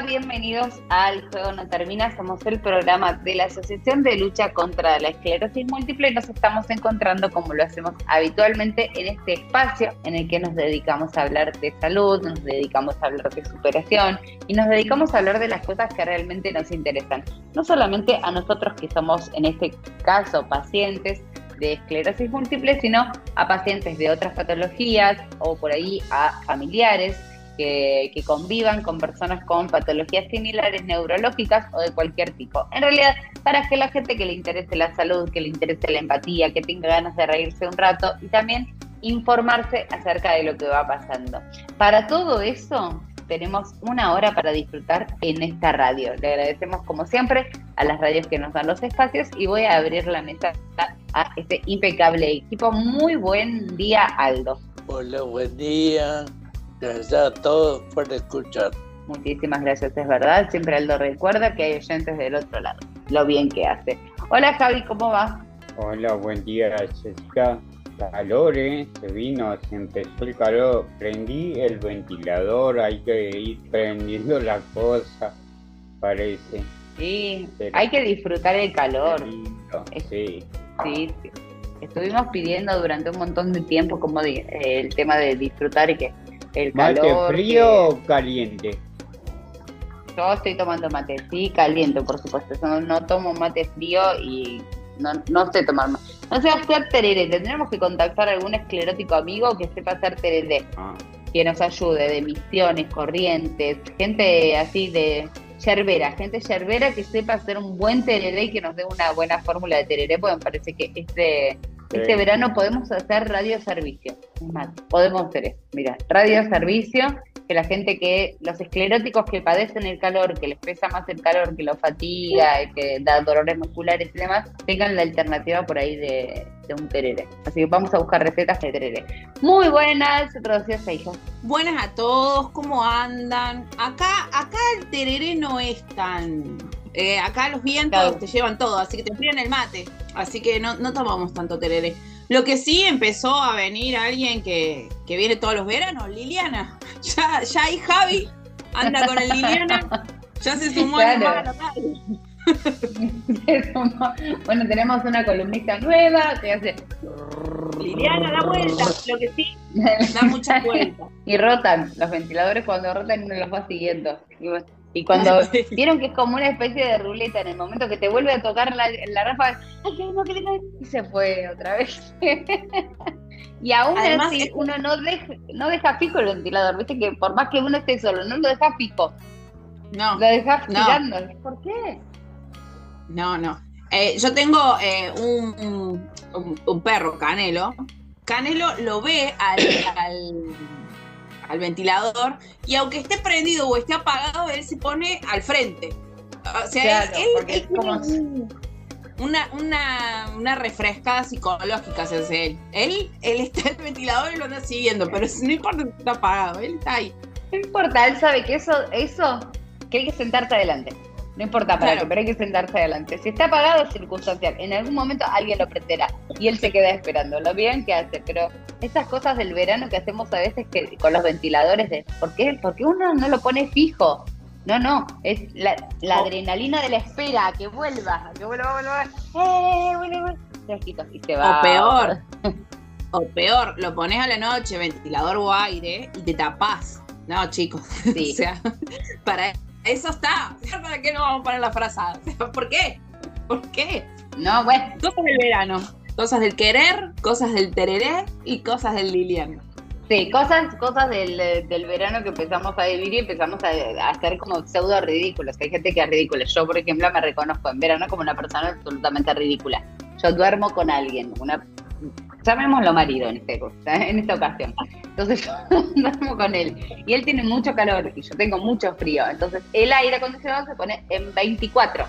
Bienvenidos al Juego No Termina. Somos el programa de la Asociación de Lucha contra la Esclerosis Múltiple y nos estamos encontrando como lo hacemos habitualmente en este espacio en el que nos dedicamos a hablar de salud, nos dedicamos a hablar de superación y nos dedicamos a hablar de las cosas que realmente nos interesan. No solamente a nosotros que somos en este caso pacientes, de esclerosis múltiple, sino a pacientes de otras patologías o por ahí a familiares que, convivan con personas con patologías similares neurológicas o de cualquier tipo. En realidad, para que la gente que le interese la salud, que le interese la empatía, que tenga ganas de reírse un rato y también informarse acerca de lo que va pasando. Para todo eso, tenemos una hora para disfrutar en esta radio. Le agradecemos como siempre a las radios que nos dan los espacios y voy a abrir la mesa a este impecable equipo. Muy buen día, Aldo. Hola, buen día. Gracias a todos por escuchar. Muchísimas gracias, es verdad. Siempre Aldo recuerda que hay oyentes del otro lado. Lo bien que hace. Hola Javi, ¿cómo va? Hola, buen día Jessica. Calor, ¿eh? Se vino, se empezó el calor. Prendí el ventilador, hay que ir prendiendo la cosa, parece. Sí, hay que disfrutar el calor. sí. Sí, sí. Estuvimos pidiendo durante un montón de tiempo como el tema de disfrutar y que el ¿Mate frío o caliente? Yo estoy tomando mate, sí, caliente, por supuesto. Yo no, tomo mate frío y no, no sé tomar mate. No sé hacer tereré. Tendremos que contactar a algún esclerótico amigo que sepa hacer tereré. Ah. Que nos ayude de misiones, corrientes, gente así de yerbera, gente yerbera que sepa hacer un buen tereré y que nos dé una buena fórmula de tereré, porque me parece que este este verano podemos hacer radio servicio. podemos hacer eso. Mira, radio servicio, que la gente que, los escleróticos que padecen el calor, que les pesa más el calor, que los fatiga, que da dolores musculares y demás, tengan la alternativa por ahí de, un tereré. Así que vamos a buscar recetas de tereré. Muy buenas, días, hijos. Buenas a todos, ¿cómo andan? Acá, acá el tereré no es tan eh, acá los vientos te llevan todo, así que te enfrían el mate. Así que no, no tomamos tanto tereré. Lo que sí empezó a venir alguien que, que viene todos los veranos, Liliana. Ya, ya ahí Javi anda con el Liliana. Ya se sumó claro. bueno, tenemos una columnista nueva que hace. Liliana, da vuelta, lo que sí, da muchas vueltas. y rotan, los ventiladores cuando rotan uno los va siguiendo. Y cuando vieron que es como una especie de ruleta, en el momento que te vuelve a tocar la, la ráfaga, ¡ay, no, que Y se fue otra vez. y aún así, uno no deja, no deja fijo el ventilador, viste que por más que uno esté solo, no lo deja fijo. No. Lo dejas girando. ¿Por qué? No, no. Eh, yo tengo eh, un, un, perro, Canelo. Canelo lo ve al al ventilador y aunque esté prendido o esté apagado, él se pone al frente. O sea, él, es como... una, una, una refrescada psicológica se hace él. Él, él está en el ventilador y lo anda siguiendo, pero no importa si está apagado, él está ahí. No importa, él sabe que eso, eso, que hay que sentarte adelante. No importa para qué, pero hay que sentarse adelante. Si está apagado, es circunstancial. En algún momento alguien lo prenderá y él se queda esperando. Lo bien que hace, pero esas cosas del verano que hacemos a veces que con los ventiladores, de ¿por qué? Porque uno no lo pone fijo. No, no, es la, oh. adrenalina de la espera, que vuelva, que vuelva, vuelva. ¡Eh, vuelva, Y se va. O peor, o peor, lo pones a la noche, ventilador o aire, y te tapás. No, chicos. Sí. o sea, para eso está. ¿Para qué no vamos a poner la frazada? ¿Por qué? ¿Por qué? No, bueno. Cosas del verano. Cosas del querer, cosas del tereré y cosas del Lilian. Sí, cosas, cosas del, del, verano que empezamos a vivir y empezamos a, hacer como pseudo ridículos. Hay gente que es ridícula. Yo, por ejemplo, me reconozco en verano como una persona absolutamente ridícula. Yo duermo con alguien, una llamémoslo marido en, este, en esta ocasión. Entonces yo duermo con él y él tiene mucho calor y yo tengo mucho frío. Entonces el aire acondicionado se pone en 24.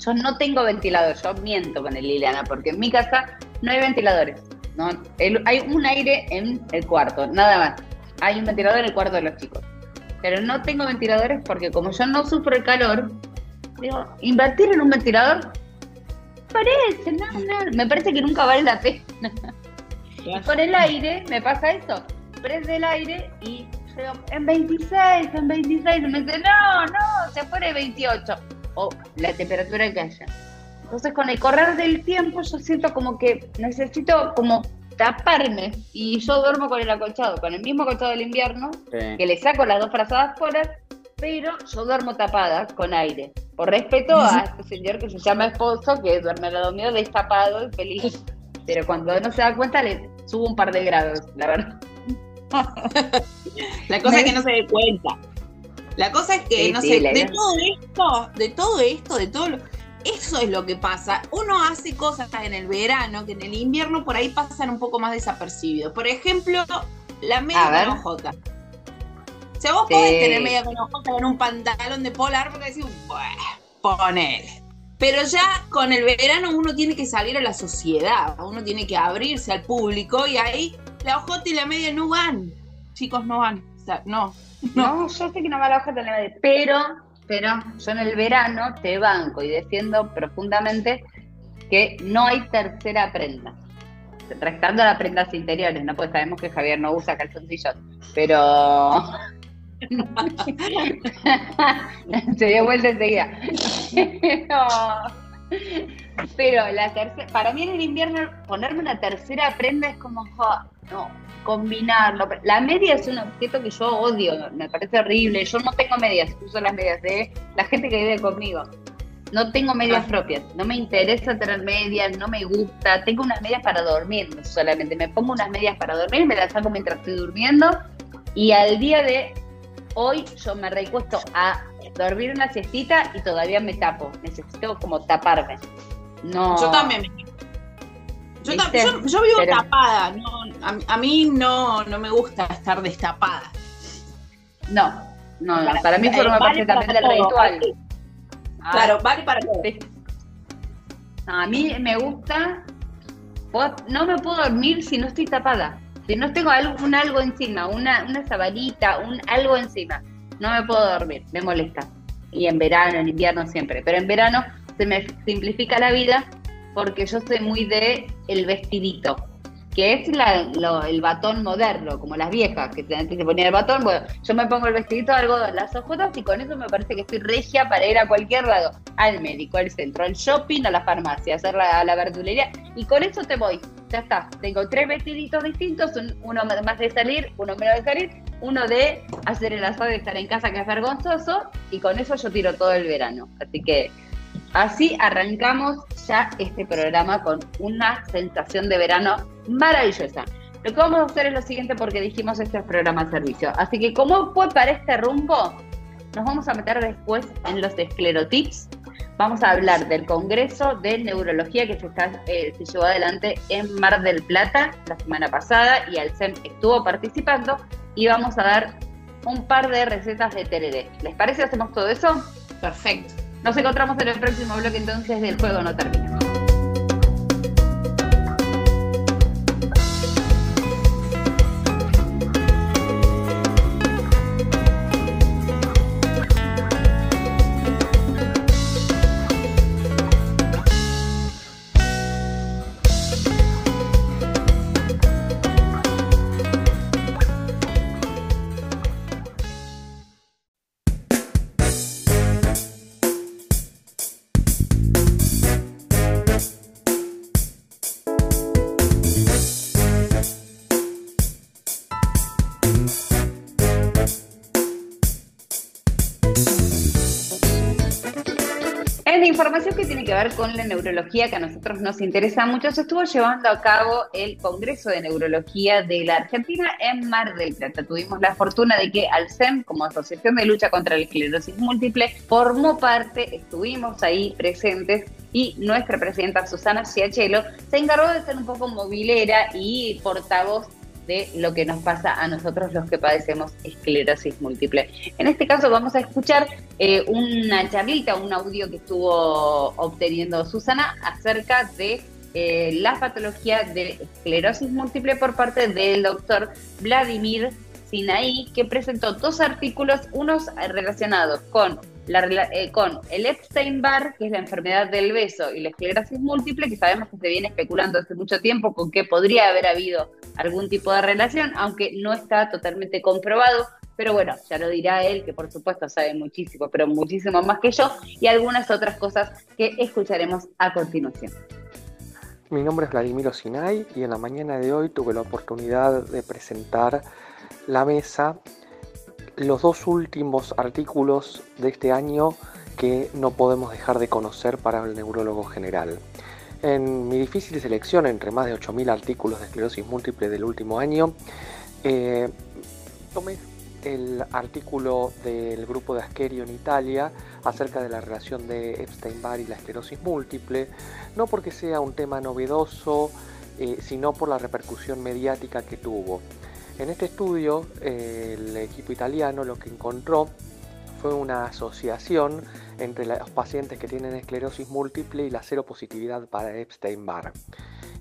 Yo no tengo ventilador, yo miento con el Liliana porque en mi casa no hay ventiladores. No, hay un aire en el cuarto, nada más. Hay un ventilador en el cuarto de los chicos. Pero no tengo ventiladores porque como yo no sufro el calor, digo, invertir en un ventilador parece, no, no, me parece que nunca vale la pena. Y con el aire me pasa eso. Prende el aire y pero en 26, en 26, y me dice, no, no, se pone 28, o la temperatura que haya. Entonces con el correr del tiempo yo siento como que necesito como taparme y yo duermo con el acolchado, con el mismo acolchado del invierno, que le saco las dos frazadas fuera, pero yo duermo tapada con aire. Por respeto a este señor que se llama esposo, que duerme al lado mío destapado y feliz. Pero cuando no se da cuenta le subo un par de grados, la verdad. la cosa es que no se dé cuenta. La cosa es que, no sé, de todo esto, de todo esto, de todo lo, eso es lo que pasa. Uno hace cosas en el verano que en el invierno por ahí pasan un poco más desapercibidos. Por ejemplo, la media con ojota. O sea, vos podés tener media con ojota con un pantalón de polar porque decís, bueno, ponele. Pero ya con el verano uno tiene que salir a la sociedad, uno tiene que abrirse al público y ahí la ojota y la media no van. Chicos, no van. O sea, no. No, yo sé que no va la ojota y la media, pero pero yo en el verano te banco y defiendo profundamente que no hay tercera prenda. Restando las prendas interiores, ¿no? Pues sabemos que Javier no usa calzoncillos, pero... Se dio vuelta enseguida. pero, la tercera, para mí en el invierno ponerme una tercera prenda es como, no, combinarlo. La media es un objeto que yo odio, me parece horrible. Yo no tengo medias, uso las medias de la gente que vive conmigo. No tengo medias ah. propias, no me interesa tener medias, no me gusta. Tengo unas medias para dormir solamente. Me pongo unas medias para dormir, me las saco mientras estoy durmiendo. Y al día de hoy yo me recuesto a dormir una siestita y todavía me tapo. Necesito como taparme. No. Yo también me yo, vivo tapada, a, mí no, no me gusta estar destapada. No, no, para, mí forma parte también del ritual. claro, vale para todo. a mí me gusta, no me puedo dormir si no estoy tapada. Si no tengo algo, un algo encima, una, una sabanita, un algo encima, no me puedo dormir, me molesta. Y en verano, en invierno siempre. Pero en verano se me simplifica la vida porque yo soy muy de el vestidito, que es el batón moderno, como las viejas, que antes se ponía el batón, bueno, yo me pongo el vestidito de algodón, las ojotas y con eso me parece que estoy regia para ir a cualquier lado, al médico, al centro, al shopping, a la farmacia, a hacer la, la verdulería, y con eso te voy, ya está, tengo tres vestiditos distintos, uno más de salir, uno menos de salir, uno de hacer el asado y estar en casa que es vergonzoso, y con eso yo tiro todo el verano, así que Así arrancamos ya este programa con una sensación de verano maravillosa. Lo que vamos a hacer es lo siguiente porque dijimos este es programa servicio. Así que como fue para este rumbo, nos vamos a meter después en los esclerotips. Vamos a hablar del Congreso de Neurología que se, eh, se llevó adelante en Mar del Plata la semana pasada y Alcem estuvo participando y vamos a dar un par de recetas de TLD. ¿Les parece? ¿Hacemos todo eso? Perfecto. Nos encontramos en el próximo bloque entonces del juego no termina. Que ver con la neurología que a nosotros nos interesa mucho, se estuvo llevando a cabo el Congreso de Neurología de la Argentina en Mar del Plata. Tuvimos la fortuna de que Alcem, como Asociación de Lucha contra la Esclerosis Múltiple, formó parte, estuvimos ahí presentes y nuestra presidenta Susana Ciachelo se encargó de ser un poco movilera y portavoz de lo que nos pasa a nosotros los que padecemos esclerosis múltiple. En este caso vamos a escuchar eh, una charlita, un audio que estuvo obteniendo Susana acerca de eh, la patología de esclerosis múltiple por parte del doctor Vladimir Sinaí, que presentó dos artículos, unos relacionados con eh, con el Epstein-Barr, que es la enfermedad del beso, y la esclerosis múltiple, que sabemos que se viene especulando hace mucho tiempo con que podría haber habido algún tipo de relación, aunque no está totalmente comprobado. pero bueno, ya lo dirá él, que por supuesto sabe muchísimo, pero muchísimo más que yo, y algunas otras cosas que escucharemos a continuación. Mi nombre es Vladimiro Sinay y en la mañana de hoy tuve la oportunidad de presentar la mesa los dos últimos artículos de este año que no podemos dejar de conocer para el neurólogo general. En mi difícil selección entre más de 8.000 artículos de esclerosis múltiple del último año, eh, tomé el artículo del grupo de Ascherio en Italia acerca de la relación de Epstein-Barr y la esclerosis múltiple, no porque sea un tema novedoso, eh, sino por la repercusión mediática que tuvo. En este estudio, el equipo italiano lo que encontró fue una asociación entre los pacientes que tienen esclerosis múltiple y la seropositividad para Epstein-Barr.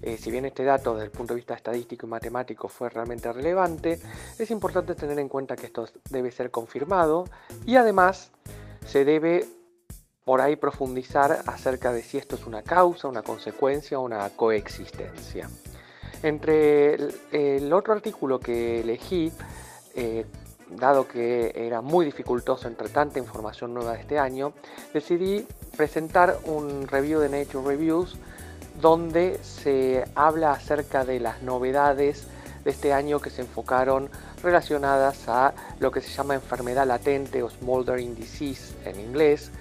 Eh, si bien este dato desde el punto de vista estadístico y matemático fue realmente relevante, es importante tener en cuenta que esto debe ser confirmado y además se debe por ahí profundizar acerca de si esto es una causa, una consecuencia o una coexistencia. Entre el, otro artículo que elegí, eh, dado que era muy dificultoso entre tanta información nueva de este año, decidí presentar un review de Nature Reviews donde se habla acerca de las novedades de este año que se enfocaron relacionadas a lo que se llama enfermedad latente o smoldering disease en inglés,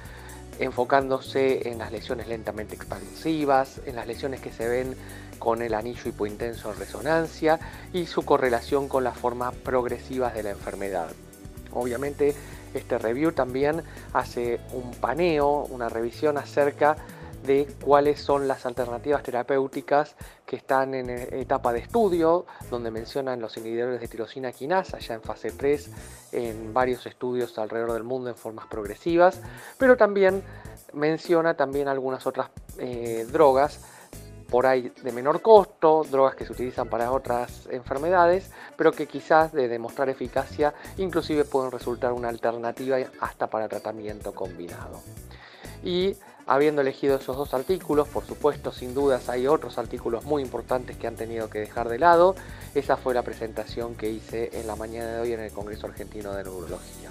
enfocándose en las lesiones lentamente expansivas, en las lesiones que se ven con el anillo hipointenso en resonancia y su correlación con las formas progresivas de la enfermedad. Obviamente este review también hace un paneo, una revisión acerca de cuáles son las alternativas terapéuticas que están en etapa de estudio, donde mencionan los inhibidores de tirosina quinasa ya en fase 3 en varios estudios alrededor del mundo en formas progresivas, pero también menciona también algunas otras eh, drogas por ahí de menor costo, drogas que se utilizan para otras enfermedades, pero que quizás de demostrar eficacia inclusive pueden resultar una alternativa hasta para tratamiento combinado. Y habiendo elegido esos dos artículos, por supuesto, sin dudas hay otros artículos muy importantes que han tenido que dejar de lado. Esa fue la presentación que hice en la mañana de hoy en el Congreso Argentino de Neurología.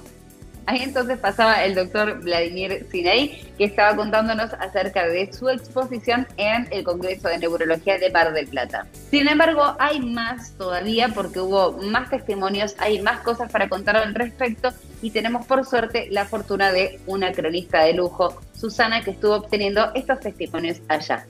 Ahí entonces pasaba el doctor Vladimir Sinei, que estaba contándonos acerca de su exposición en el Congreso de Neurología de Mar del Plata. Sin embargo, hay más todavía porque hubo más testimonios, hay más cosas para contar al respecto y tenemos por suerte la fortuna de una cronista de lujo, Susana, que estuvo obteniendo estos testimonios allá.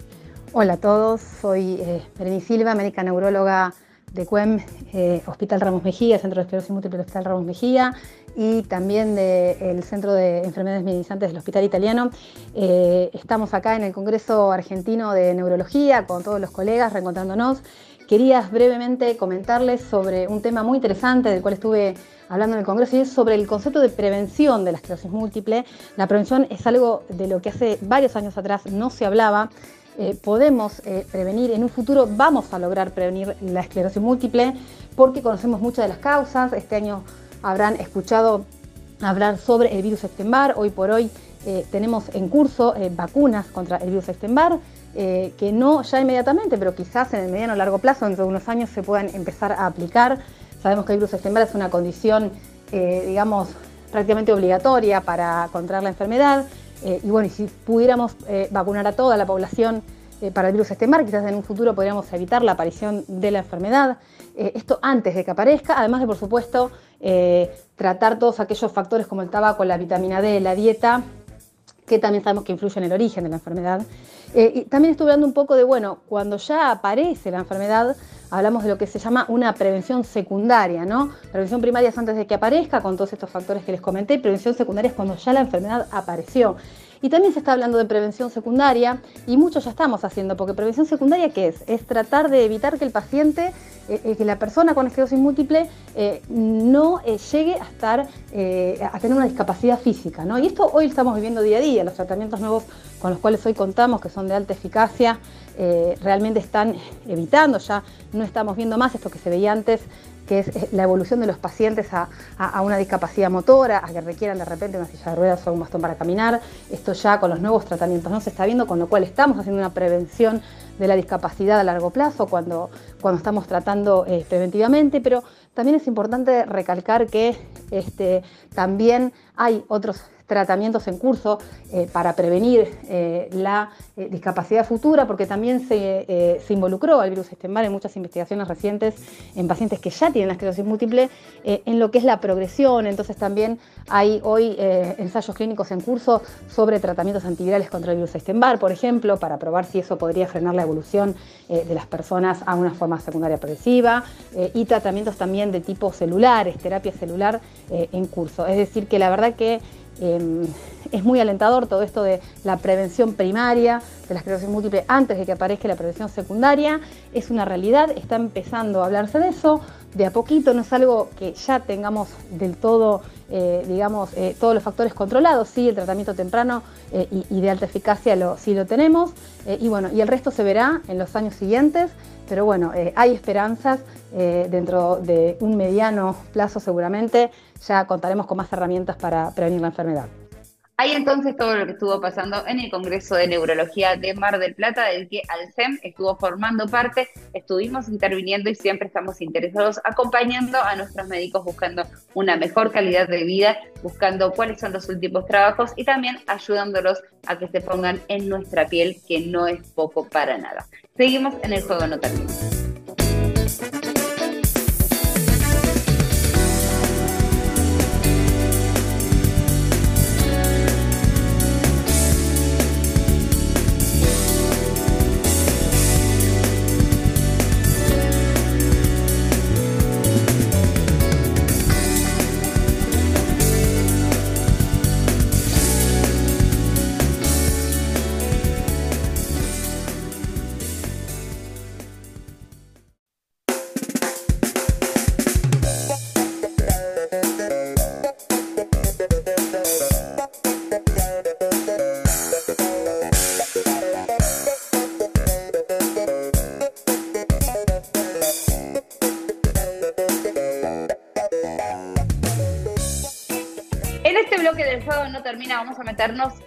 Hola a todos, soy eh, Silva, médica neuróloga de CUEM, eh, Hospital Ramos Mejía, Centro de Esclerosis Múltiple Hospital Ramos Mejía, y también del Centro de Enfermedades Minimizantes del Hospital Italiano. Eh, estamos acá en el Congreso Argentino de Neurología con todos los colegas reencontrándonos. Quería brevemente comentarles sobre un tema muy interesante del cual estuve hablando en el Congreso y es sobre el concepto de prevención de la esclerosis múltiple. La prevención es algo de lo que hace varios años atrás no se hablaba. Eh, podemos eh, prevenir, en un futuro vamos a lograr prevenir la esclerosis múltiple porque conocemos muchas de las causas. Este año habrán escuchado hablar sobre el virus Epstein-Barr. Hoy por hoy eh, tenemos en curso vacunas contra el virus Epstein-Barr, que no ya inmediatamente, pero quizás en el mediano o largo plazo, dentro de unos años, se puedan empezar a aplicar. Sabemos que el virus Epstein-Barr es una condición, digamos, prácticamente obligatoria para controlar la enfermedad. Y bueno, y si pudiéramos vacunar a toda la población para el virus Epstein-Barr, quizás en un futuro podríamos evitar la aparición de la enfermedad. esto antes de que aparezca, además de, por supuesto, eh, tratar todos aquellos factores como el tabaco, la vitamina D, la dieta, que también sabemos que influyen en el origen de la enfermedad. Eh, y también estuve hablando un poco de, bueno, cuando ya aparece la enfermedad, hablamos de lo que se llama una prevención secundaria, ¿no? Prevención primaria es antes de que aparezca, con todos estos factores que les comenté, prevención secundaria es cuando ya la enfermedad apareció. Y también se está hablando de prevención secundaria y muchos ya estamos haciendo, porque prevención secundaria, ¿qué es? Es tratar de evitar que el paciente, eh, eh, que la persona con esclerosis múltiple eh, no llegue a estar, a tener una discapacidad física, ¿no? Y esto hoy estamos viviendo día a día, los tratamientos nuevos con los cuales hoy contamos, que son de alta eficacia, realmente están evitando, ya no estamos viendo más esto que se veía antes que es la evolución de los pacientes a, una discapacidad motora, a que requieran de repente una silla de ruedas o un bastón para caminar. Esto ya con los nuevos tratamientos no se está viendo, con lo cual estamos haciendo una prevención de la discapacidad a largo plazo cuando, cuando estamos tratando eh, preventivamente, pero también es importante recalcar que este, también hay otros tratamientos en curso eh, para prevenir eh, la eh, discapacidad futura, porque también se, involucró al virus Epstein-Barr en muchas investigaciones recientes en pacientes que ya tienen la esclerosis múltiple, en lo que es la progresión. Entonces también hay hoy ensayos clínicos en curso sobre tratamientos antivirales contra el virus Epstein-Barr, por ejemplo, para probar si eso podría frenar la evolución de las personas a una forma secundaria progresiva, y tratamientos también de tipo celulares, terapia celular en curso. Es decir, que la verdad que Em, es muy alentador todo esto de la prevención primaria de la esclerosis múltiple antes de que aparezca la prevención secundaria. Es una realidad, está empezando a hablarse de eso. De a poquito no es algo que ya tengamos del todo, eh, digamos, eh, todos los factores controlados. Sí, el tratamiento temprano eh, y, de alta eficacia sí lo tenemos. y bueno, y el resto se verá en los años siguientes. Pero bueno, hay esperanzas dentro de un mediano plazo seguramente ya contaremos con más herramientas para prevenir la enfermedad. Hay entonces todo lo que estuvo pasando en el Congreso de Neurología de Mar del Plata, del que Alcem estuvo formando parte, estuvimos interviniendo y siempre estamos interesados acompañando a nuestros médicos buscando una mejor calidad de vida, buscando cuáles son los últimos trabajos y también ayudándolos a que se pongan en nuestra piel, que no es poco para nada. Seguimos en el juego no termina.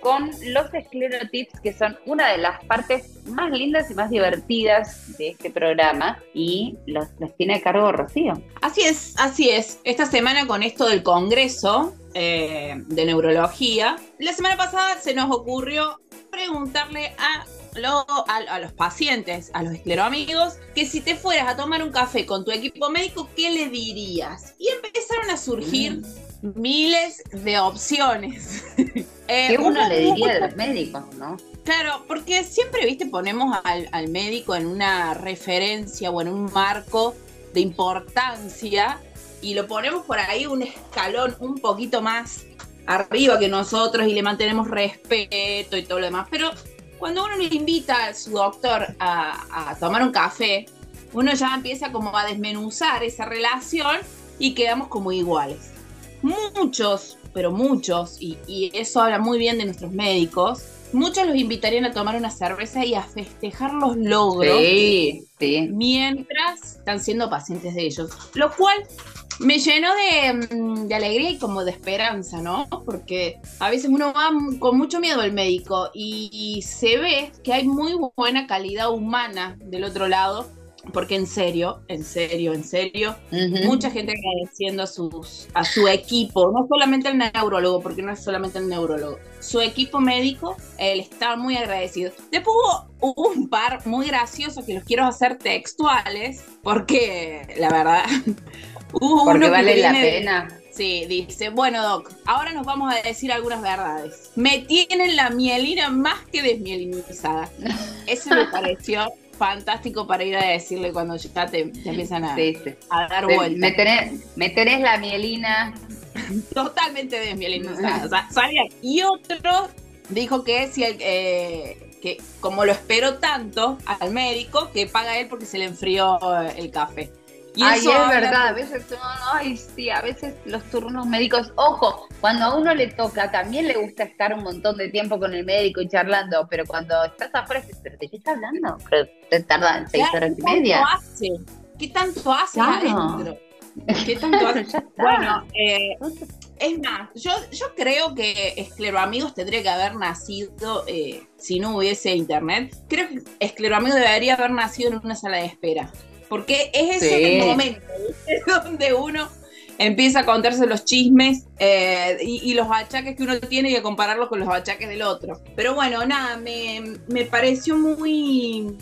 Con los esclerotips, que son una de las partes más lindas y más divertidas de este programa. Y los, tiene a cargo Rocío. Así es, así es. Esta semana con esto del Congreso eh, de Neurología, la semana pasada se nos ocurrió preguntarle a a, los pacientes, a los escleroamigos, que si te fueras a tomar un café con tu equipo médico, ¿qué le dirías? Y empezaron a surgir mm miles de opciones. eh, ¿Qué uno le diría de los médicos, no? Claro, porque siempre, viste, ponemos al, médico en una referencia o en un marco de importancia y lo ponemos por ahí un escalón un poquito más arriba que nosotros y le mantenemos respeto y todo lo demás. Pero cuando uno le invita a su doctor a, a tomar un café, uno ya empieza como a desmenuzar esa relación y quedamos como iguales muchos, pero muchos, y, eso habla muy bien de nuestros médicos, muchos los invitarían a tomar una cerveza y a festejar los logros mientras están siendo pacientes de ellos. Lo cual me llenó de, alegría y como de esperanza, ¿no? Porque a veces uno va con mucho miedo al médico y se ve que hay muy buena calidad humana del otro lado porque en serio, en serio, en serio, mucha gente agradeciendo a, sus, a su equipo, no solamente al neurólogo, porque no es solamente el neurólogo, su equipo médico, él está muy agradecido. Después hubo un par muy graciosos que los quiero hacer textuales, porque la verdad, hubo porque uno vale la pena. Sí, dice, bueno Doc, ahora nos vamos a decir algunas verdades. Me tienen la mielina más que desmielinizada. Eso me pareció fantástico para ir a decirle cuando ya te, empiezan a, dar vueltas. Me tenés, la mielina. Totalmente desmielinizada. Y otro dijo que si el, eh, que como lo espero tanto al médico, que paga él porque se le enfrió el café. Y ay, es verdad, a veces, ay, sí, a veces los turnos médicos, ojo, cuando a uno le toca, también le gusta estar un montón de tiempo con el médico y charlando, pero cuando estás afuera, ¿pero ¿de qué estás hablando? Pero te tardan seis horas y media. Hace? ¿Qué tanto hace adentro? ¿Qué tanto hace? bueno, eh, es más, yo, yo creo que Escleroamigos tendría que haber nacido, eh, si no hubiese internet, creo que Escleroamigos debería haber nacido en una sala de espera porque es ese Sí. el momento donde uno empieza a contarse los chismes eh, y, y los achaques que uno tiene y a compararlos con los achaques del otro. Pero bueno, nada, me, me pareció muy,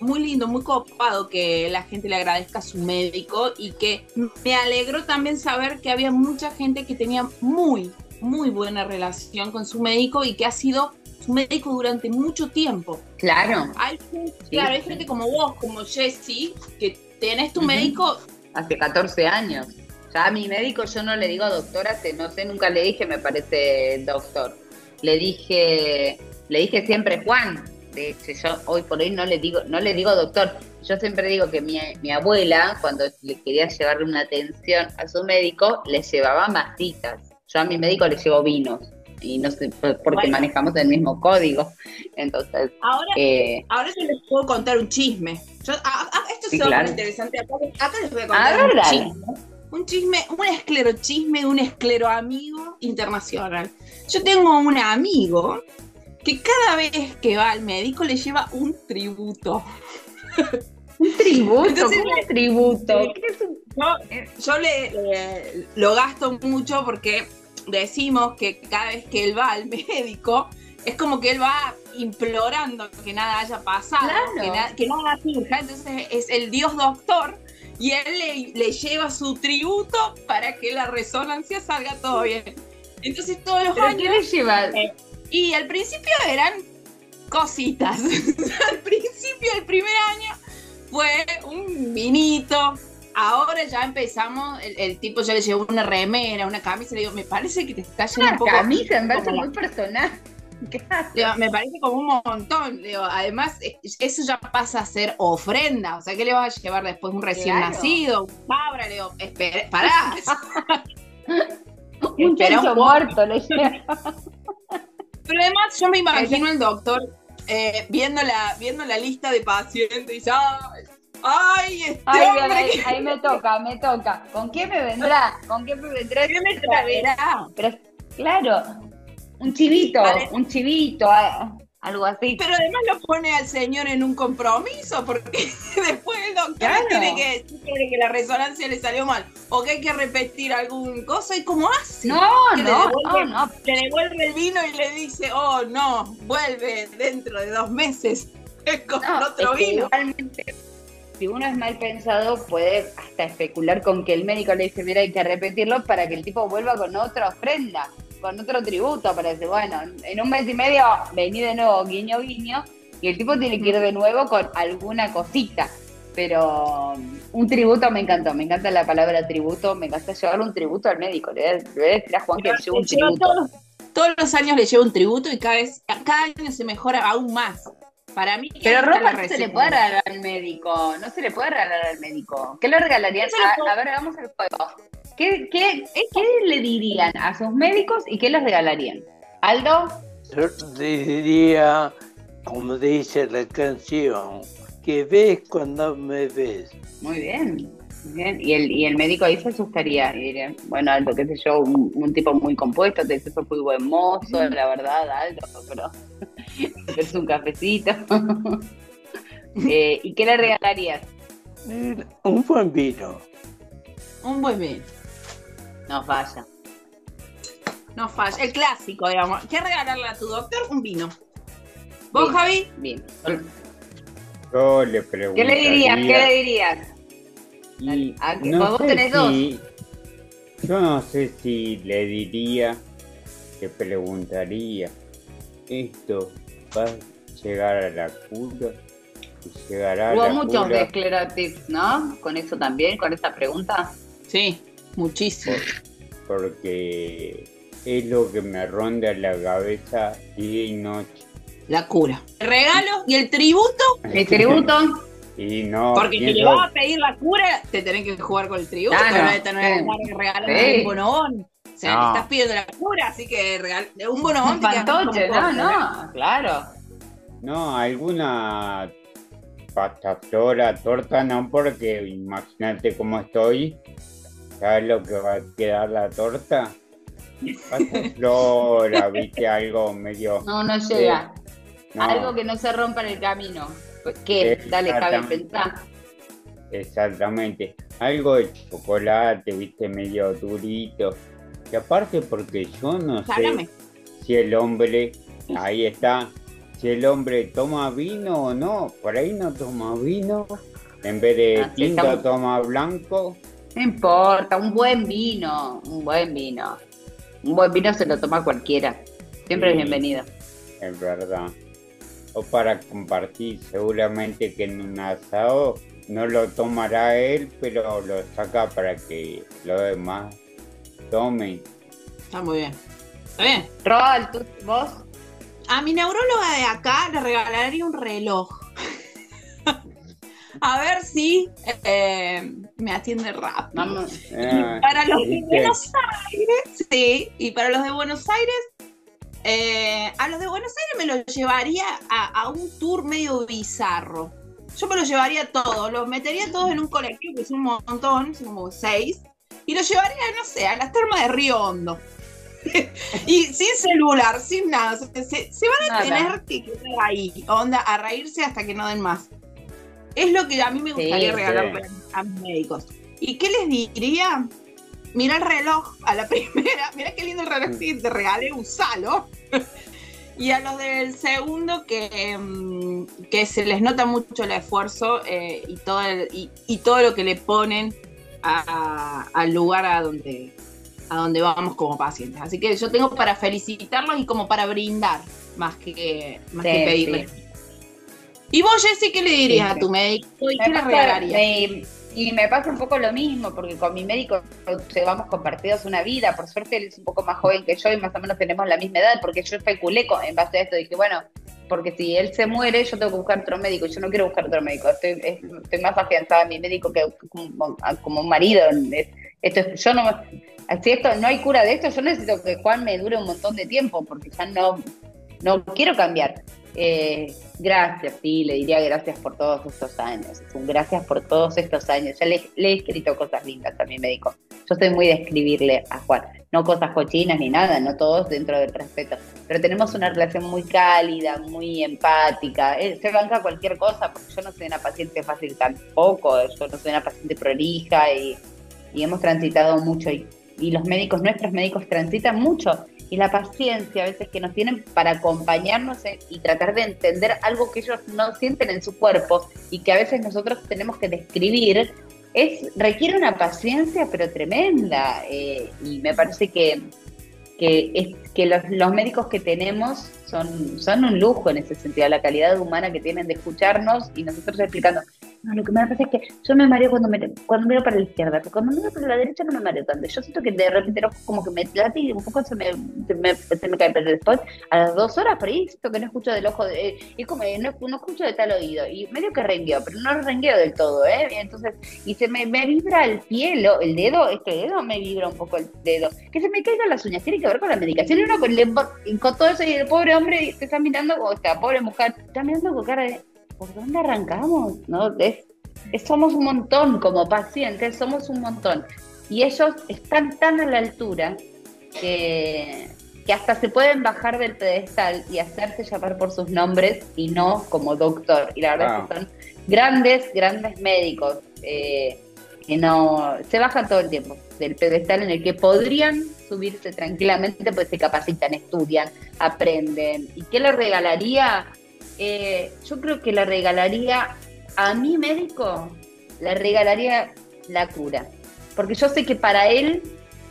muy lindo, muy copado que la gente le agradezca a su médico y que me alegró también saber que había mucha gente que tenía muy, muy buena relación con su médico y que ha sido su médico durante mucho tiempo. Claro, Hay, claro, hay gente como vos, como Jessie, que tenés tu médico hace 14 años. Ya a mi médico yo no le digo doctor, hace, no sé, nunca le dije, me parece doctor. Le dije, le dije siempre Juan. De hecho, yo hoy por hoy no le digo, no le digo doctor. Yo siempre digo que mi, mi abuela, cuando le quería llevarle una atención a su médico, le llevaba masitas. Yo a mi médico le llevo vinos. Y no sé, por- porque Bueno. manejamos el mismo código. Entonces, Ahora, eh, ahora yo les puedo contar un chisme. Yo- a- a- esto Sí, claro. interesante. Acá, acá les voy a A contar ver, un dale. chisme. Un chisme, un esclerochisme de un escleroamigo internacional. Yo tengo un amigo que cada vez que va al médico le lleva un tributo. un tributo, Entonces, ¿cómo un tributo? sí. ¿Qué es un Yo, yo le, le- lo gasto mucho porque decimos que cada vez que él va al médico, es como que él va implorando que nada haya pasado, Claro. que, na- que nada surja. Entonces es el dios doctor y él le, le lleva su tributo para que la resonancia salga todo bien. Entonces todos los ¿Pero años qué le lleva? y al principio eran cositas. al principio, el primer año, fue un vinito. Ahora ya empezamos, el, el tipo ya le llevó una remera, una camisa, le digo, me parece que te está yendo Una un poco... camisa, me parece muy personal. Digo, me parece como un montón. Digo, además, eh, eso ya pasa a ser ofrenda. O sea, ¿qué le vas a llevar después? ¿Un recién Claro. nacido? ¿Un cabra? Le digo, espera, pará. Un chancho muerto le. Pero además yo me imagino al doctor eh, viendo, la, viendo la lista de pacientes y dice, ay, este Ay, hombre, ahí, ¿qué, ahí me toca, me toca. ¿Con qué me vendrá? ¿Con qué me vendrá? qué me traerá? Pero, claro, un chivito, Vale. un chivito, algo así. Pero además lo pone al señor en un compromiso porque después el doctor Claro. tiene que decir que la resonancia le salió mal o que hay que repetir algún cosa y cómo hace. No, no, no, no. Le devuelve el vino y le dice, oh no, vuelve dentro de dos meses con no, otro es vino. Si uno es mal pensado, puede hasta especular con que el médico le dice, mira, hay que repetirlo para que el tipo vuelva con otra ofrenda, con otro tributo, para decir, bueno, en un mes y medio vení de nuevo, guiño, guiño, y el tipo tiene que ir de nuevo con alguna cosita. Pero um, un tributo me encantó, me encanta la palabra tributo, me encanta llevarle un tributo al médico. Le voy a, a decir a Juan que le lleve un lleva tributo. todos, todos los años le lleva un tributo y cada vez, cada año se mejora aún más. Para mí, Pero ropa no se le puede regalar al médico, no se le puede regalar al médico. ¿Qué le regalarían? A, a ver, hagamos el juego. ¿Qué, qué, qué le dirían a sus médicos y qué les regalarían? Aldo, Yo diría, como dice la canción, que ves cuando me ves. muy bien. Bien. Y el, y el médico ahí se asustaría y diría, bueno, Aldo, qué sé yo, un, un tipo muy compuesto, te dice, sos muy buen mozo, la verdad, Aldo, pero es un cafecito. Eh, ¿Y qué le regalarías? Mira, Un buen vino. Un buen vino. No falla. No falla. El clásico, digamos. ¿Qué regalarle a tu doctor? Un vino. ¿Vos, Bien. Javi? Bien. Yo le ¿Qué preguntaría. le dirías? ¿Qué le dirías? Y Ah, no vos sé tenés dos. si- Yo no sé si le diría, que preguntaría, ¿esto va a llegar a la cura? ¿Y ¿Llegará a Hubo la muchos de cura? esclerotips, ¿no? Con eso también, con esa pregunta. Sí, muchísimo. Porque es lo que me ronda la cabeza día y noche. La cura. El regalo y el tributo. El tributo, Y no, Porque si le vas a pedir la cura, te tenés que jugar con el tributo. Claro, no sí. que regalar Sí. un bonobón. O sea, No. le estás pidiendo la cura, así que regal- un bonobón un te fantoche, no, no, claro. No, alguna pasta flora, torta no, porque imagínate cómo estoy. ¿Sabes lo que va a quedar la torta? Pasta flora, viste, algo medio. No, no llega. no, Algo que no se rompa en el camino. ¿Qué? Dale, Javi, pensá. Exactamente. Algo de chocolate, viste, medio durito. Y aparte porque yo no sé si el hombre, ahí está, si el hombre toma vino o no. Por ahí no toma vino. En vez de ah, tinto toma blanco. No importa, un buen vino, un buen vino. Un buen vino se lo toma cualquiera. Siempre es bienvenido. Es verdad. O para compartir, seguramente que en un asado no lo tomará él, pero lo saca para que los demás tomen. Está muy bien. Está bien. Rol, ¿tú, vos? A mi neuróloga de acá le regalaría un reloj. a ver si eh, me atiende rápido. Ah, para los de Buenos Aires, sí, y para los de Buenos Aires, eh, a los de Buenos Aires me lo llevaría a, un tour medio bizarro. Yo me lo llevaría todo, los metería todos en un colectivo, que es un montón, son como seis, y lo llevaría, no sé, a las termas de Río Hondo. y sin celular, sin nada. Se, van a tener que quedar ahí, onda, a reírse hasta que no den más. Es lo que a mí me gustaría regalar a mis médicos. ¿Y qué les diría? Mira el reloj a la primera, mira qué lindo el reloj que te regalé, usalo. y a los del segundo que, mm, que se les nota mucho el esfuerzo eh, y, todo y, todo lo que le ponen al lugar a donde, a donde vamos como pacientes. Así que yo tengo para felicitarlos y como para brindar, más que, más que pedirles. ¿Y vos, Jessy, qué le dirías a tu médico y qué le regalarías? Y me pasa un poco lo mismo, porque con mi médico llevamos compartidos una vida. Por suerte él es un poco más joven que yo y más o menos tenemos la misma edad, porque yo especulé en base a esto. Dije, bueno, porque si él se muere, yo tengo que buscar otro médico. Yo no quiero buscar otro médico. Estoy, estoy más afianzada a mi médico que como, un marido. Esto yo no, si esto no hay cura de esto, yo necesito que Juan me dure un montón de tiempo, porque ya no, no quiero cambiar. Eh, gracias, sí, le diría gracias por todos estos años. Un gracias por todos estos años. Ya le, he escrito cosas lindas a mi médico. Yo soy muy de escribirle a Juan. No cosas cochinas ni nada, no todos dentro del respeto. Pero tenemos una relación muy cálida, muy empática. Se banca cualquier cosa, porque yo no soy una paciente fácil tampoco. Yo no soy una paciente prolija y, hemos transitado mucho. Y, y los médicos, nuestros médicos transitan mucho. Y la paciencia a veces que nos tienen para acompañarnos y tratar de entender algo que ellos no sienten en su cuerpo y que a veces nosotros tenemos que describir, es, requiere una paciencia pero tremenda eh, y me parece que, que, es, que los, los, médicos que tenemos son, son un lujo en ese sentido, la calidad humana que tienen de escucharnos y nosotros explicando, no, lo que me pasa es que yo me mareo cuando, me, cuando miro para la izquierda, pero cuando miro para la derecha no me mareo tanto. Yo siento que de repente como que me late y un poco se me, se me, se cae, pero después a las dos horas por ahí siento que no escucho del ojo, de, y como no, no, escucho de tal oído, y medio que rengueo, pero no rengueo del todo, ¿eh? entonces, y se me, me vibra el pie, el dedo, este dedo me vibra un poco el dedo, que se me caigan las uñas, tiene que ver con la medicación, y uno con, con todo eso, y el pobre hombre te está mirando, o esta pobre mujer, está mirando con cara de ¿por dónde arrancamos? ¿No? Es, somos un montón como pacientes, somos un montón. Y ellos están tan a la altura que, que hasta se pueden bajar del pedestal y hacerse llamar por sus nombres y no como doctor. Y la verdad es que son grandes, grandes médicos eh, que no se bajan todo el tiempo del pedestal en el que podrían subirse tranquilamente, pues se capacitan, estudian, aprenden. ¿Y qué le regalaría? Eh, yo creo que le regalaría a mi médico, le regalaría la cura. Porque yo sé que para él,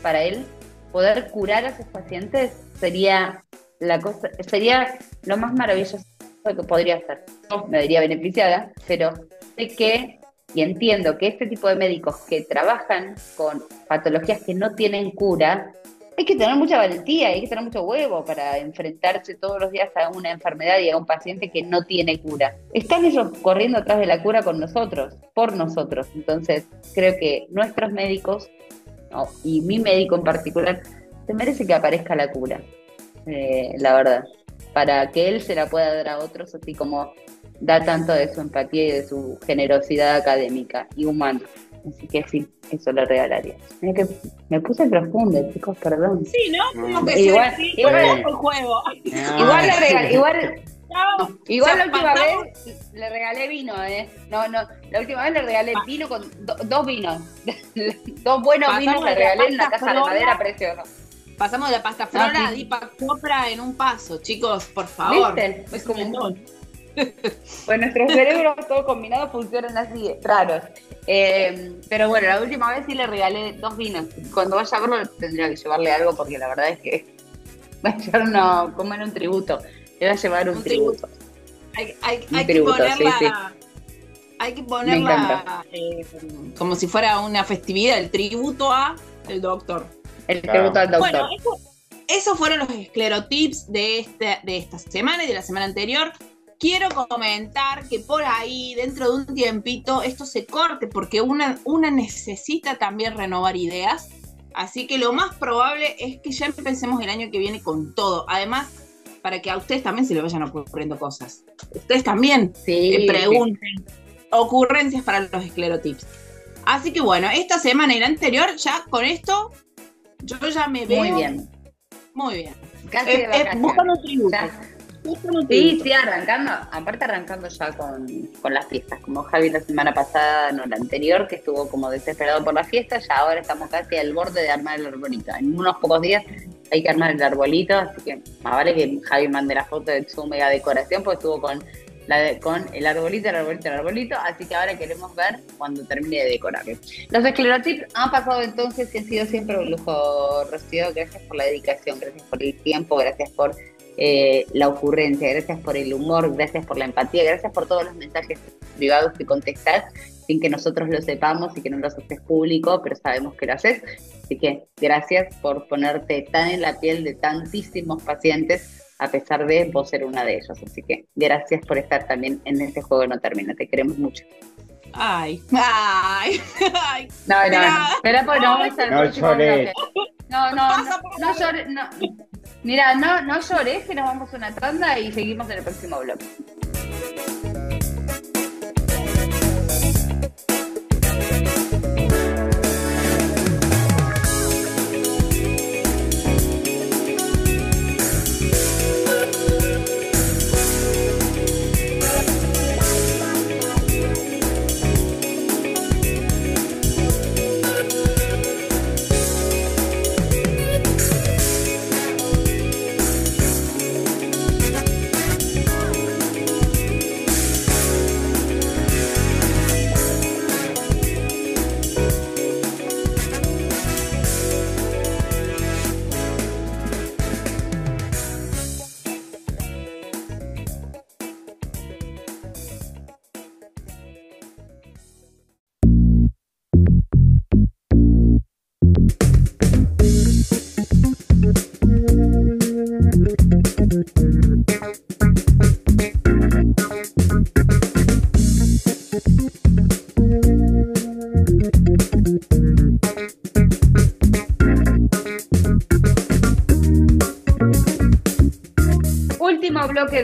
para él, poder curar a sus pacientes sería la cosa, sería lo más maravilloso que podría hacer. Me diría beneficiada, pero sé que y entiendo que este tipo de médicos que trabajan con patologías que no tienen cura hay que tener mucha valentía, hay que tener mucho huevo para enfrentarse todos los días a una enfermedad y a un paciente que no tiene cura. Están ellos corriendo atrás de la cura con nosotros, por nosotros. Entonces, creo que nuestros médicos, y mi médico en particular, se merece que aparezca la cura, eh, la verdad, para que él se la pueda dar a otros, así como da tanto de su empatía y de su generosidad académica y humana. Así que sí, eso le regalaría. que me puse profundo, chicos, perdón. Sí, ¿no? Como que igual, igual, juego. igual, le regal, igual, estábamos- Igual la última vez le regalé vino, ¿eh? No, no, la última vez le regalé vino con do- dos vinos. dos buenos Pasamos vinos le regalé en una pasta caja de madera preciosa. Pasamos de la pasta flora sí. a Deepak Chopra en un paso, chicos, por favor. ¿Viste? Es Es como un. Pues nuestros cerebros todos combinados funcionan así, raros. Eh, pero bueno, la última vez sí le regalé dos vinos. Cuando vaya a verlo tendría que llevarle algo porque la verdad es que va a llevar una, como en un tributo. Le va a llevar un, Un tributo. Hay, hay- Un hay que ponerla. sí, Hay que ponerla eh, como si fuera una festividad, el tributo a el doctor. El Claro. tributo al doctor. Bueno, eso- esos fueron los esclerotips de, este, de esta semana y de la semana anterior. Quiero comentar que por ahí, dentro de un tiempito, esto se corte porque una, una necesita también renovar ideas. Así que lo más probable es que ya empecemos el año que viene con todo. Además, para que a ustedes también se les vayan ocurriendo cosas. Ustedes también sí, pregunten ocurrencias para los esclerotips. Así que bueno, esta semana y la anterior, ya con esto, yo ya me veo Muy bien. muy bien. Casi Eh, de eh, buscando tributos. Ya. Sí, sí, arrancando, aparte arrancando ya con, con las fiestas, como Javi la semana pasada, no la anterior, que estuvo como desesperado por la fiesta, ya ahora estamos casi al borde de armar el arbolito. En unos pocos días hay que armar el arbolito, así que más vale que Javi mande la foto de su mega decoración, porque estuvo con la de- con el arbolito, el arbolito, el arbolito, así que ahora queremos ver cuando termine de decorarlo. Los esclerotips han pasado entonces y han sido siempre un lujo, Rocío, gracias por la dedicación, gracias por el tiempo, gracias por eh, la ocurrencia, gracias por el humor, gracias por la empatía, gracias por todos los mensajes privados que contestás sin que nosotros lo sepamos y que no los haces público, pero sabemos que lo haces. Así que gracias por ponerte tan en la piel de tantísimos pacientes, a pesar de vos ser una de ellos. Así que gracias por estar también en este juego no termina. Te queremos mucho. Ay, ay, ay. No, no, no. Espera, pues no vamos a estar No llores. No, no, no, no llores, no. Mira, no, no llores, que nos vamos a una tanda y seguimos en el próximo bloque.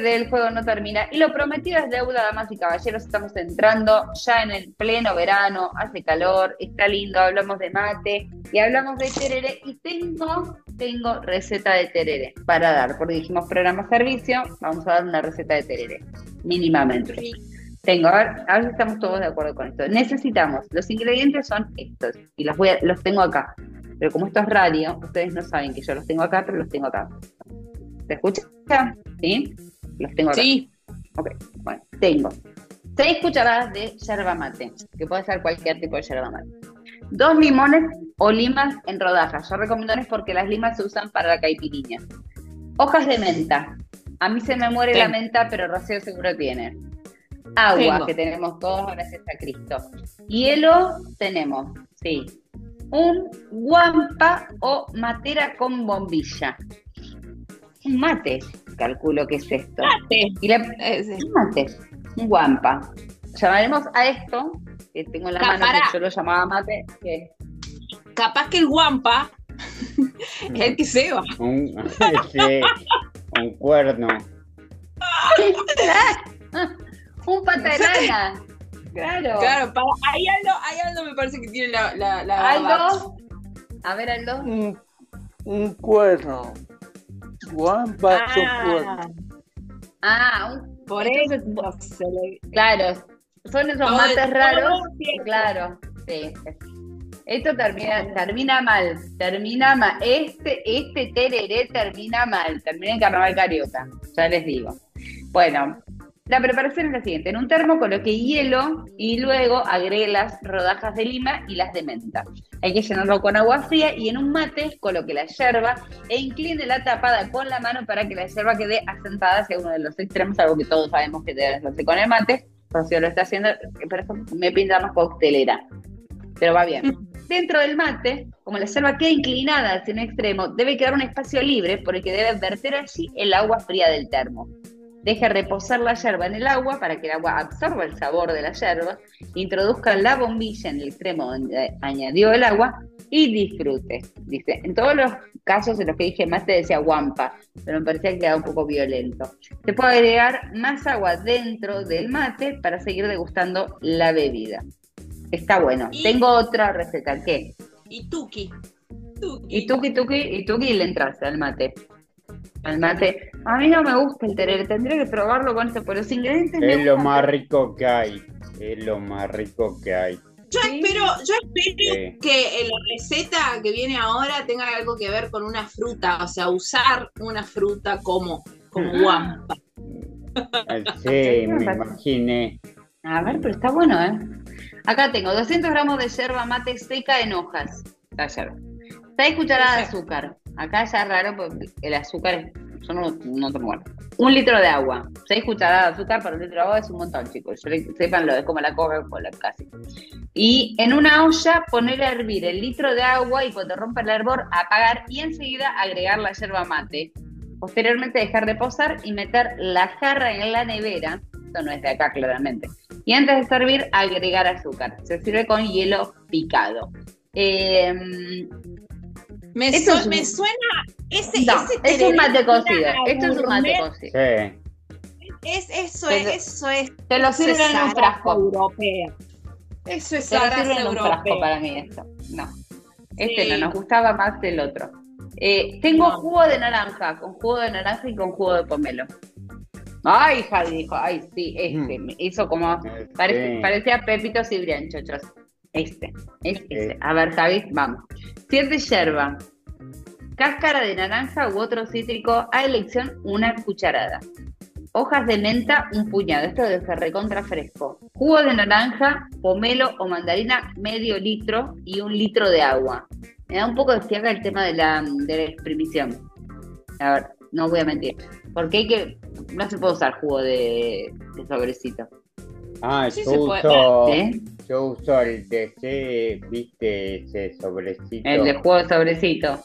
Del juego no termina. Y lo prometido es deuda, damas y caballeros. Estamos entrando ya en el pleno verano, hace calor, está lindo, hablamos de mate y hablamos de tereré. Y tengo, tengo receta de tereré para dar, porque dijimos programa servicio, vamos a dar una receta de tereré, mínimamente. Tengo, a ver, a ver si estamos todos de acuerdo con esto. Necesitamos, los ingredientes son estos, y los, voy a- los tengo acá. Pero como esto es radio, ustedes no saben que yo los tengo acá, pero los tengo acá. ¿Se escucha? ¿Sí? Los tengo acá. Sí, Ok, bueno, tengo 6 cucharadas de yerba mate, que puede ser cualquier tipo de yerba mate. Dos limones o limas en rodajas. Yo recomiendo es porque las limas se usan para la caipirinha. Hojas de menta. A mí se me muere la menta, pero Rocío seguro tiene. Agua, Tengo. que tenemos todos gracias a Cristo. Hielo tenemos, sí. Un guampa o matera con bombilla. Un mate, calculo que es esto. mate. Y la, Eh, mate, un guampa. Llamaremos a esto, que tengo en la mano, que yo lo llamaba mate, que Capaz que el guampa es el que se va. Un, sí, un cuerno. un pata de rana. Claro. Claro, para, ahí Aldo, ahí Aldo me parece que tiene la, la. Aldo. A ver, Aldo. Un, un cuerno. Guampa es un Ah, cuerno. Ah, un- Por entonces, eso le- claro, son esos mates raros. Claro, sí. Esto termina, termina mal, termina mal. Este, este tereré termina mal, termina en carnaval carioca, ya les digo. Bueno, la preparación es la siguiente. En un termo coloque hielo y luego agregue las rodajas de lima y las de menta. Hay que llenarlo con agua fría y en un mate coloque la yerba e incline la tapada con la mano para que la yerba quede asentada hacia uno de los extremos, algo que todos sabemos que debe hacerse con el mate. Rocío lo está haciendo, por eso me pinta más coctelera. Pero va bien. Dentro del mate, como la yerba queda inclinada hacia un extremo, debe quedar un espacio libre por el que debe verter allí el agua fría del termo. Deje reposar la yerba en el agua para que el agua absorba el sabor de la yerba, introduzca la bombilla en el extremo donde añadió el agua y disfrute. Dice, en todos los casos en los que dije mate decía guampa, pero me parecía que quedaba un poco violento. Se puede agregar más agua dentro del mate para seguir degustando la bebida. Está bueno. Y- Tengo otra receta. ¿Qué? Y Tuki. Tuki. Y tuki, tuki, y tuki le entras al mate. Al mate. A mí no me gusta el tereré, tendría que probarlo con esto, pero los ingredientes Es lo más rico que hay. Es lo más rico que hay. Yo Sí. espero, yo espero Sí. que la receta que viene ahora tenga algo que ver con una fruta, o sea, usar una fruta como, como Ah. guampa. Sí, me imaginé. A ver, pero está bueno, ¿eh? Acá tengo 200 gramos de yerba mate seca en hojas. La yerba. 6 cucharadas de azúcar. Acá ya es raro porque el azúcar. Yo no, no tomo bueno. Un litro de agua. 6 cucharadas de azúcar para un litro de agua es un montón, chicos. Sépanlo, es como la Coca-Cola casi. Y en una olla poner a hervir el litro de agua y cuando rompa el hervor apagar y enseguida agregar la yerba mate. Posteriormente dejar reposar y meter la jarra en la nevera. Esto no es de acá claramente. Y antes de servir, agregar azúcar. Se sirve con hielo picado. Eh, Me, Esto su- es un- me suena ese, no, ese es un mate cocido. Esto es un mate cocido. Sí. Es, eso es, eso es. Te lo sirven es en un frasco. europea. Eso es Te lo sirven en un frasco para mí esto. No. Este Sí. no, nos gustaba más el otro. Eh, tengo No. jugo de naranja, con jugo de naranja y con jugo de pomelo. Ay, Javi dijo, ay, sí, este, Mm. me hizo como, parece- Sí. parecía Pepito Cibrián, chochos. Este, es este. Sí. A ver, Javi, vamos. Siete yerba, cáscara de naranja u otro cítrico, a elección una cucharada. Hojas de menta, un puñado, esto debe ser recontra fresco. Jugo de naranja, pomelo o mandarina, medio litro y un litro de agua. Me da un poco de fiaca el tema de la, de la exprimición. A ver, no voy a mentir. Porque hay que. No se puede usar jugo de, de sobrecito. Ah, Sí yo se puede. ¿eh? Yo uso el de ese, viste, ese sobrecito. El de jugo de sobrecito.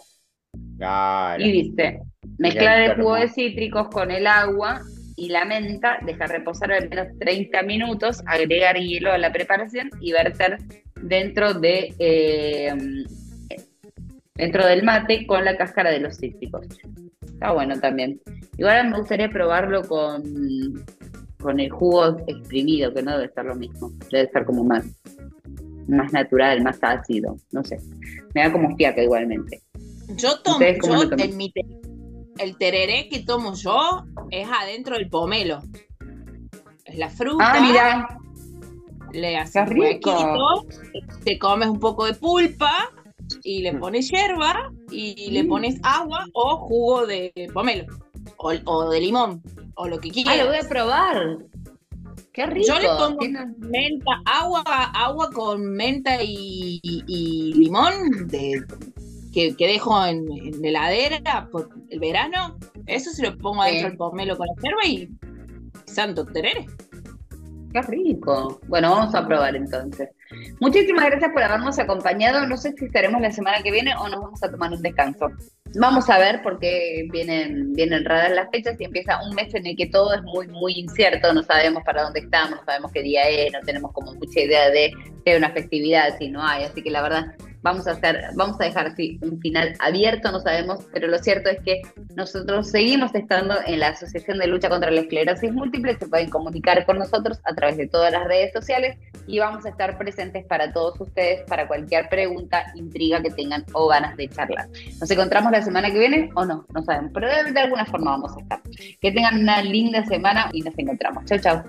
Claro. Y viste, mezclar el jugo de cítricos con el agua y la menta, dejar reposar al menos 30 minutos, agregar hielo a la preparación y verter dentro de eh, dentro del mate con la cáscara de los cítricos. Está bueno también. Igual me gustaría probarlo con, con el jugo exprimido, que no debe ser lo mismo. Debe ser como más, más natural, más ácido. No sé. Me da como fiaca igualmente. Yo tomo, ¿Ustedes cómo yo en mi te- el tereré que tomo yo es adentro del pomelo. Es la fruta, Ah, mira. le haces rico. te comes un poco de pulpa y le pones hierba y le Mm. pones agua o jugo de pomelo o, o de limón o lo que Ah, quieras. lo voy a probar. Qué rico. Yo le pongo menta, agua, agua con menta y, y- y limón de, que, que dejo en, en la heladera por el verano. Eso se lo pongo adentro del pomelo con la yerba y santo terere. Qué rico. Bueno, vamos a probar entonces. Muchísimas gracias por habernos acompañado. No sé si estaremos la semana que viene o nos vamos a tomar un descanso. Vamos a ver porque vienen, vienen raras las fechas y empieza un mes en el que todo es muy, muy incierto. No sabemos para dónde estamos, no sabemos qué día es, no tenemos como mucha idea de si hay una festividad, si no hay. Así que la verdad, vamos a hacer, vamos a dejar un final abierto, no sabemos, pero lo cierto es que nosotros seguimos estando en la Asociación de Lucha contra la Esclerosis Múltiple, se pueden comunicar con nosotros a través de todas las redes sociales y vamos a estar presentes para todos ustedes para cualquier pregunta, intriga que tengan o ganas de charlar. Nos encontramos la semana que viene o no, no sabemos, pero de, de alguna forma vamos a estar. Que tengan una linda semana y nos encontramos. Chau, chau.